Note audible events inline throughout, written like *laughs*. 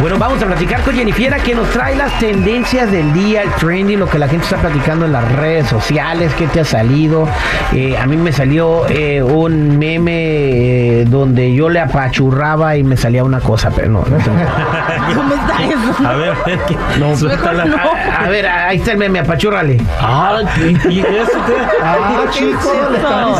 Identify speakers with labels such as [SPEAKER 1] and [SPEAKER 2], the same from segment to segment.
[SPEAKER 1] Bueno, vamos a platicar con Jennifiera que nos trae las tendencias del día, el trending, lo que la gente está platicando en las redes sociales, qué te ha salido. Eh, a mí me salió eh, un meme eh, donde yo le apachurraba y me salía una cosa, pero no. no es- *laughs*
[SPEAKER 2] ¿Cómo está eso?
[SPEAKER 3] A ver, a ver, ¿qué?
[SPEAKER 1] no,
[SPEAKER 3] Suéltala.
[SPEAKER 2] no.
[SPEAKER 1] a, a ver, ahí está el meme, apachúrrale.
[SPEAKER 3] Ah, ¿y y eso qué?
[SPEAKER 2] Ah, chico, le están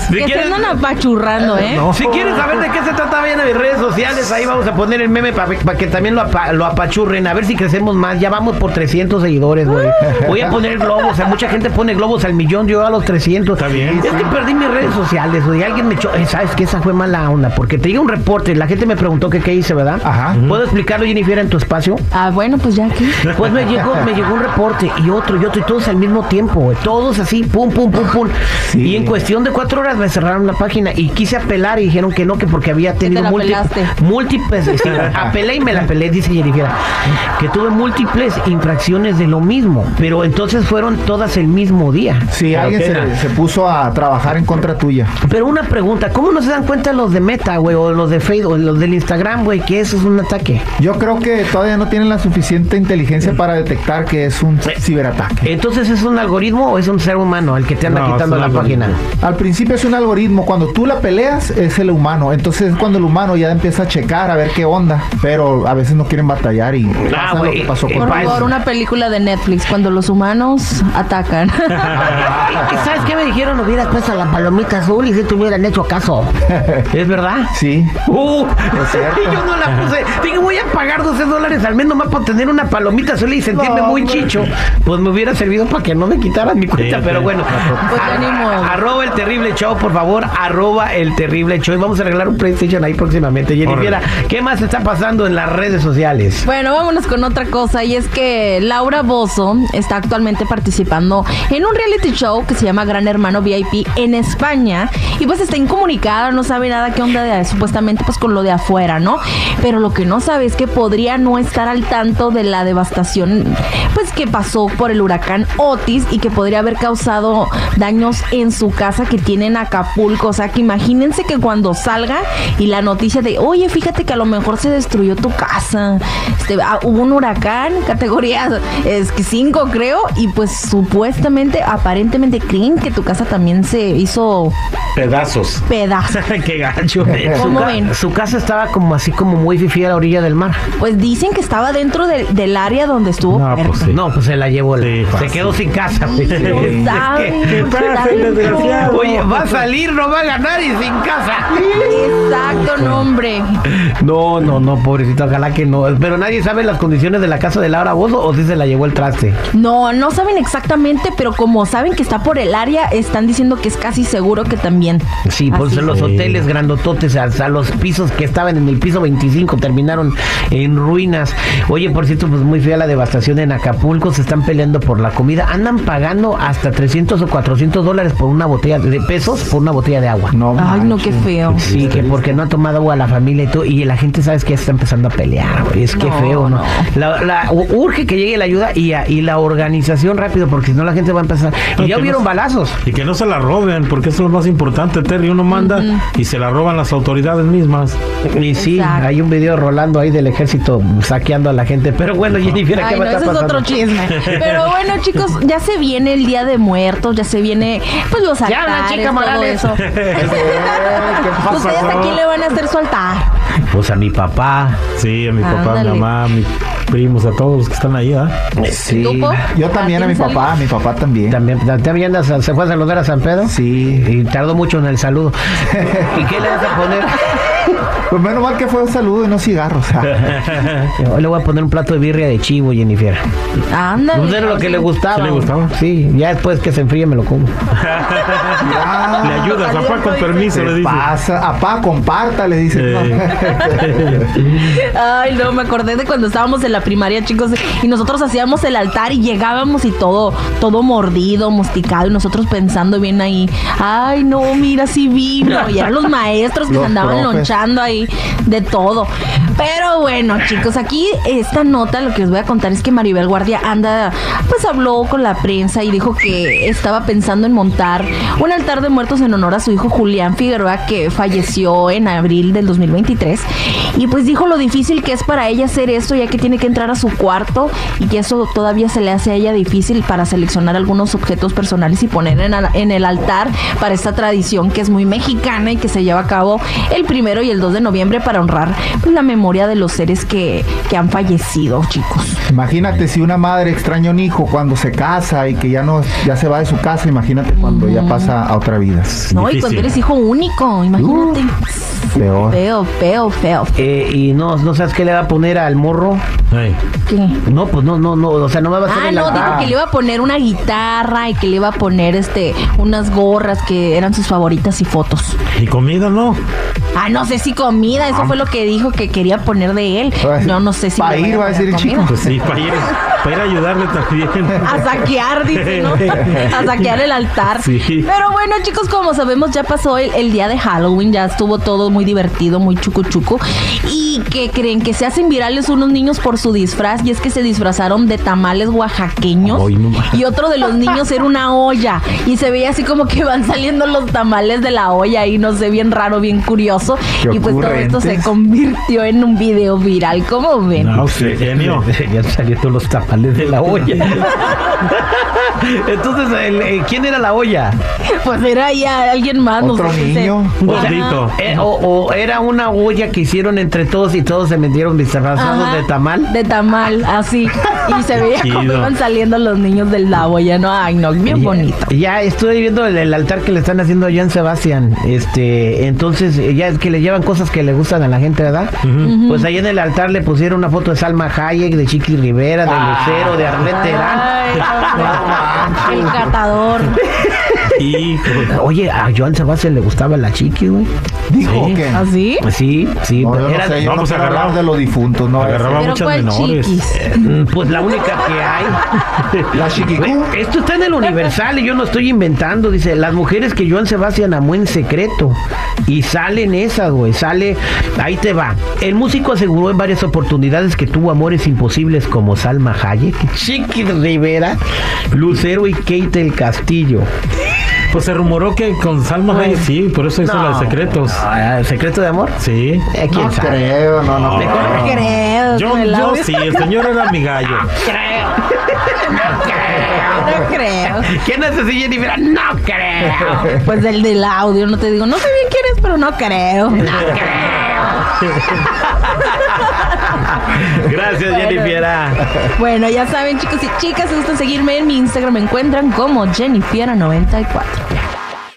[SPEAKER 1] Si
[SPEAKER 2] Que se
[SPEAKER 1] quieres,
[SPEAKER 2] andan apachurrando, ¿eh?
[SPEAKER 1] si quieres saber de qué se trata, vayan a mis redes sociales. Ahí vamos a poner el meme para que también lo, apa- lo apachurren. A ver si crecemos más. Ya vamos por 300 seguidores, güey. Voy a poner globos. O sea, mucha gente pone globos al millón. Yo a los 300.
[SPEAKER 3] Está bien.
[SPEAKER 1] Es que perdí mis redes sociales, güey. Alguien me echó. eh, ¿Sabes qué? Esa fue mala onda. Porque te llega un reporte. La gente me preguntó que qué hice, ¿verdad?
[SPEAKER 4] Ajá.
[SPEAKER 1] ¿Puedo explicarlo, Jennifer, en tu espacio?
[SPEAKER 2] Ah, bueno, pues ya aquí.
[SPEAKER 1] Pues me llegó, me llegó un reporte y otro y otro y todos al mismo tiempo, güey. Todos así, pum, pum, pum, pum.
[SPEAKER 4] Sí.
[SPEAKER 1] Y en cuestión de cuatro horas me cerraron la página y quise apelar y dijeron que no, que porque había tenido
[SPEAKER 2] la
[SPEAKER 1] múlti-
[SPEAKER 2] pelaste.
[SPEAKER 1] Múltiples. sí, *laughs* apelé y me la pelé, dice Jennifer. Que tuve múltiples infracciones de lo mismo, pero entonces fueron todas el mismo día.
[SPEAKER 4] Sí,
[SPEAKER 3] ¿Pero
[SPEAKER 4] alguien se, puso a trabajar en contra tuya.
[SPEAKER 1] Pero una pregunta, ¿cómo no se dan cuenta los de Meta, güey, o los de Facebook, o los del Instagram, güey, que eso es un ataque?
[SPEAKER 4] Yo creo que todavía no tienen la suficiente inteligencia para detectar que es un ciberataque.
[SPEAKER 1] Entonces, ¿es un algoritmo o es un ser humano el que te anda
[SPEAKER 3] No,
[SPEAKER 1] quitando la página?
[SPEAKER 4] Al principio es un algoritmo, cuando tú la peleas es el humano, entonces es cuando el humano ya empieza a checar a ver qué onda, pero a veces no quieren batallar y pasa lo
[SPEAKER 1] güey,
[SPEAKER 4] que pasó con
[SPEAKER 2] Por favor, una película de Netflix, cuando los humanos atacan.
[SPEAKER 1] ¿Y *laughs* sabes qué me dijeron? Hubieras puesto la palomita azul y si te hubieran hecho caso. *laughs* ¿Es verdad?
[SPEAKER 4] Sí,
[SPEAKER 1] Uh,
[SPEAKER 4] Es cierto. *laughs*
[SPEAKER 1] y yo no la puse. Dije, voy a pagar 12 dólares al mes nomás por tener una palomita azul y sentirme
[SPEAKER 4] No,
[SPEAKER 1] muy
[SPEAKER 4] hombre.
[SPEAKER 1] chicho. Pues me hubiera servido para que no me quitaran mi cuenta,
[SPEAKER 3] Sí,
[SPEAKER 1] pero
[SPEAKER 3] sí.
[SPEAKER 1] bueno.
[SPEAKER 2] Pues.
[SPEAKER 1] Arroba el terrible show, por favor. Arroba el terrible show. Y vamos a arreglar un PlayStation ahí próximamente. Jennifer, ¿qué más está pasando en las redes sociales?
[SPEAKER 2] Bueno, vámonos con otra cosa y es que Laura Bozo está actualmente participando en un reality show que se llama Gran Hermano VIP en España y pues está incomunicada, no sabe nada qué onda de, supuestamente pues con lo de afuera, ¿no? Pero lo que no sabe es que podría no estar al tanto de la devastación pues que pasó por el huracán Otis y que podría haber causado daños en su casa que tiene en Acapulco, o sea que imagínense que cuando salga y la noticia de, oye, fíjate que a lo mejor se destruyó tu casa, este, ah, hubo un huracán, categoría es que 5 creo, y pues supuestamente, aparentemente creen que tu casa también se hizo
[SPEAKER 3] Pedazos.
[SPEAKER 2] pedazo. *laughs*
[SPEAKER 1] Qué gacho.
[SPEAKER 2] ¿Cómo
[SPEAKER 1] su, ca-
[SPEAKER 2] ven?
[SPEAKER 1] su casa estaba como así como muy fifí a la orilla del mar.
[SPEAKER 2] Pues dicen que estaba dentro del- del área donde estuvo.
[SPEAKER 3] No, pues sí.
[SPEAKER 1] No, pues se la llevó.
[SPEAKER 3] Sí,
[SPEAKER 1] se quedó sin casa. güey. *laughs*
[SPEAKER 2] No saben,
[SPEAKER 1] ¿Qué
[SPEAKER 2] porque
[SPEAKER 3] pasa,
[SPEAKER 2] está dentro.
[SPEAKER 3] desgraciado?
[SPEAKER 1] Oye, va a salir, no va a ganar y sin casa.
[SPEAKER 2] Exacto, no, hombre.
[SPEAKER 1] No, no, no, pobrecito, ojalá que no. Pero nadie sabe las condiciones de la casa de Laura Bozo o si se la llevó el traste.
[SPEAKER 2] No, no saben exactamente, pero como saben que está por el área, están diciendo que es casi seguro que también.
[SPEAKER 1] Sí, pues
[SPEAKER 2] Así.
[SPEAKER 1] los hoteles grandototes, hasta los pisos que estaban en el piso 25 terminaron en ruinas. Oye, por cierto, pues muy fea la devastación en Acapulco, se están peleando por la comida. Andan pagando hasta 300 o 400 dólares por una botella de pesos por una botella de agua.
[SPEAKER 4] no.
[SPEAKER 2] Ay, no, qué feo.
[SPEAKER 1] Sí, que porque no ha tomado agua la familia y Y la gente, sabes que ya está empezando a pelear, güey. Es que
[SPEAKER 2] No,
[SPEAKER 1] feo, ¿no?
[SPEAKER 2] no.
[SPEAKER 1] La, la- urge que llegue la ayuda y, a- y la organización rápido, porque si no la gente va a empezar. Y
[SPEAKER 3] No,
[SPEAKER 1] ya hubieron
[SPEAKER 3] no-
[SPEAKER 1] balazos.
[SPEAKER 3] Y que no se la roben, porque eso es lo más importante, Terry. Uno manda y se la roban las autoridades mismas.
[SPEAKER 1] Y sí,
[SPEAKER 2] Exacto.
[SPEAKER 1] hay un video rolando ahí del ejército saqueando a la gente. Pero bueno, Jennifer, ¿qué
[SPEAKER 2] Ay, no,
[SPEAKER 1] me está
[SPEAKER 2] ese es
[SPEAKER 1] pasando?
[SPEAKER 2] otro chisme. Pero *laughs* bueno, chicos, ya se viene el Día de Muertos, ya se viene, pues los
[SPEAKER 1] Ya,
[SPEAKER 2] altares,
[SPEAKER 1] la chica
[SPEAKER 2] todo eso. *laughs* Ustedes a quién le van a hacer su altar.
[SPEAKER 1] Pues a mi papá.
[SPEAKER 3] Sí, a mi papá, a mi mamá, a mis primos, a todos los que están ahí, ¿ah?
[SPEAKER 4] Sí. Yo también a mi papá, a mi papá también.
[SPEAKER 1] También, también se fue a saludar a San Pedro.
[SPEAKER 4] Sí.
[SPEAKER 1] Y tardó mucho en el saludo. *laughs* ¿Y qué le vas a poner?
[SPEAKER 4] Pues menos mal que fue un saludo y no cigarros. *laughs*
[SPEAKER 1] Yo le voy a poner un plato de birria de chivo, Jennifer.
[SPEAKER 2] Ándale.
[SPEAKER 1] Pues era lo que le gustaba.
[SPEAKER 3] ¿Sí le gustaba?
[SPEAKER 1] Sí, ya después que se enfríe me lo como.
[SPEAKER 4] Ya.
[SPEAKER 3] Le ayudas, papá, con permiso, le
[SPEAKER 4] ¿Qué
[SPEAKER 3] dice.
[SPEAKER 4] pasa? Apá, comparta, le dice.
[SPEAKER 2] Ay, no, me acordé de cuando estábamos en la primaria, chicos, y nosotros hacíamos el altar y llegábamos y todo, todo mordido, mosticado, y nosotros pensando bien ahí, ay, no, mira, sí vino. Y eran los maestros que
[SPEAKER 4] Los
[SPEAKER 2] se andaban
[SPEAKER 4] profes.
[SPEAKER 2] lonchando ahí de todo. Pero bueno, chicos, aquí esta nota lo que les voy a contar es que Maribel Guardia anda, pues habló con la prensa y dijo que estaba pensando en montar un altar de muertos en honor a su hijo Julián Figueroa que falleció en abril del 2023 y pues dijo lo difícil que es para ella hacer esto ya que tiene que entrar a su cuarto y que eso todavía se le hace a ella difícil para seleccionar algunos objetos personales y poner en, el altar para esta tradición que es muy mexicana y que se lleva a cabo el primero y el 2 de noviembre para honrar pues, la memoria de los seres que, que han fallecido, chicos.
[SPEAKER 4] Imagínate si una madre extraña a un hijo cuando se casa y que ya no ya se va de su casa, imagínate cuando ya pasa a otra vida.
[SPEAKER 2] No, y cuando eres hijo único, imagínate.
[SPEAKER 4] Peor.
[SPEAKER 2] Feo, feo, feo.
[SPEAKER 1] Eh, y no, no sabes qué le va a poner al morro.
[SPEAKER 2] ¿Qué?
[SPEAKER 1] No, pues no, no, no. O sea, no me va a hacer
[SPEAKER 2] Ah, no, dijo que le iba a poner una guitarra y que le iba a poner este unas gorras que eran sus favoritas y fotos.
[SPEAKER 3] ¿Y comida no?
[SPEAKER 2] Ah, no sé si comida, eso fue lo que dijo que quería poner de él. No, no sé si
[SPEAKER 4] Pa'
[SPEAKER 2] le
[SPEAKER 4] ir, va a decir el chico.
[SPEAKER 3] Pues sí, para ir, para ir a ayudarle también. *laughs*
[SPEAKER 2] A saquear, dice, ¿no? A saquear el altar.
[SPEAKER 3] Sí.
[SPEAKER 2] Pero bueno, chicos, como sabemos, ya pasó el, el día de Halloween, ya estuvo todo muy divertido, muy chucu chucu. Y que creen que se hacen virales unos niños por su disfraz, y es que se disfrazaron de tamales oaxaqueños.
[SPEAKER 1] Ay, no
[SPEAKER 2] y otro de los niños era una olla. Y se veía así como que van saliendo los tamales de la olla y no sé, bien raro, bien curioso.
[SPEAKER 4] Qué
[SPEAKER 2] y pues todo esto se convirtió en un video viral. ¿Cómo ven?
[SPEAKER 3] No, sí, genio.
[SPEAKER 1] Ya salieron los tamales de la *laughs* olla. Entonces, el- eh, ¿quién era la olla?
[SPEAKER 2] Pues era ahí a alguien más. no
[SPEAKER 4] Otro
[SPEAKER 2] se-
[SPEAKER 4] niño.
[SPEAKER 3] Gordito.
[SPEAKER 1] Eh, o, o era una olla que hicieron entre todos y todos se metieron disfrazados de tamal.
[SPEAKER 2] De tamal, así. Y se veía
[SPEAKER 3] Chido.
[SPEAKER 2] como iban saliendo los niños del la olla, ¿no? Ay, no, bien bonito.
[SPEAKER 1] Ya estoy viendo el, el altar que le están haciendo a Joan Sebastián. Este, entonces, ya es que le llevan cosas que le gustan a la gente, ¿verdad? Pues ahí en el altar le pusieron una foto de Salma Hayek, de Chiqui Rivera, de Lucero, de Arlet Terán.
[SPEAKER 2] Ay, no, el catador.
[SPEAKER 3] Hijo.
[SPEAKER 1] Oye, a Joan Sebastián le gustaba la Chiqui, güey.
[SPEAKER 4] Dijo
[SPEAKER 3] Sí.
[SPEAKER 4] que.
[SPEAKER 2] ¿Así?
[SPEAKER 1] Sí, sí.
[SPEAKER 4] No, yo no sé, yo
[SPEAKER 3] no,
[SPEAKER 4] quiero
[SPEAKER 3] agarraba-
[SPEAKER 4] hablar de los difuntos, no.
[SPEAKER 3] agarraba
[SPEAKER 2] Pero
[SPEAKER 3] muchas
[SPEAKER 2] ¿cuál
[SPEAKER 3] menores.
[SPEAKER 1] Mm, Pues la única que hay. *laughs*
[SPEAKER 4] La chiquicú.
[SPEAKER 1] Güey, Esto está en el Universal y yo no estoy inventando. Dice, las mujeres que Joan Sebastián amó en secreto. Y salen esas, güey. Sale, ahí te va. El músico aseguró en varias oportunidades que tuvo amores imposibles como Salma Hayek, Chiqui Rivera, Lucero y Kate el Castillo.
[SPEAKER 3] Pues se rumoró que con Salma Hayek sí, por eso hizo la de secretos.
[SPEAKER 1] Ah, ¿El secreto de amor?
[SPEAKER 3] Sí.
[SPEAKER 1] Eh, ¿Quién
[SPEAKER 4] No
[SPEAKER 1] sabe?
[SPEAKER 4] creo, no, no.
[SPEAKER 1] Mejor
[SPEAKER 2] No
[SPEAKER 1] no.
[SPEAKER 2] creo.
[SPEAKER 3] Yo, yo sí, el señor era mi gallo.
[SPEAKER 2] No creo.
[SPEAKER 1] ¿Quién es ese Jennifer? No creo.
[SPEAKER 2] Pues el del audio, no te digo, no sé bien quién es, pero no creo. *laughs*
[SPEAKER 1] Gracias, Jennifer.
[SPEAKER 2] Bueno, ya saben, chicos y chicas, si gustan seguirme en mi Instagram, me encuentran como Jennifiera94.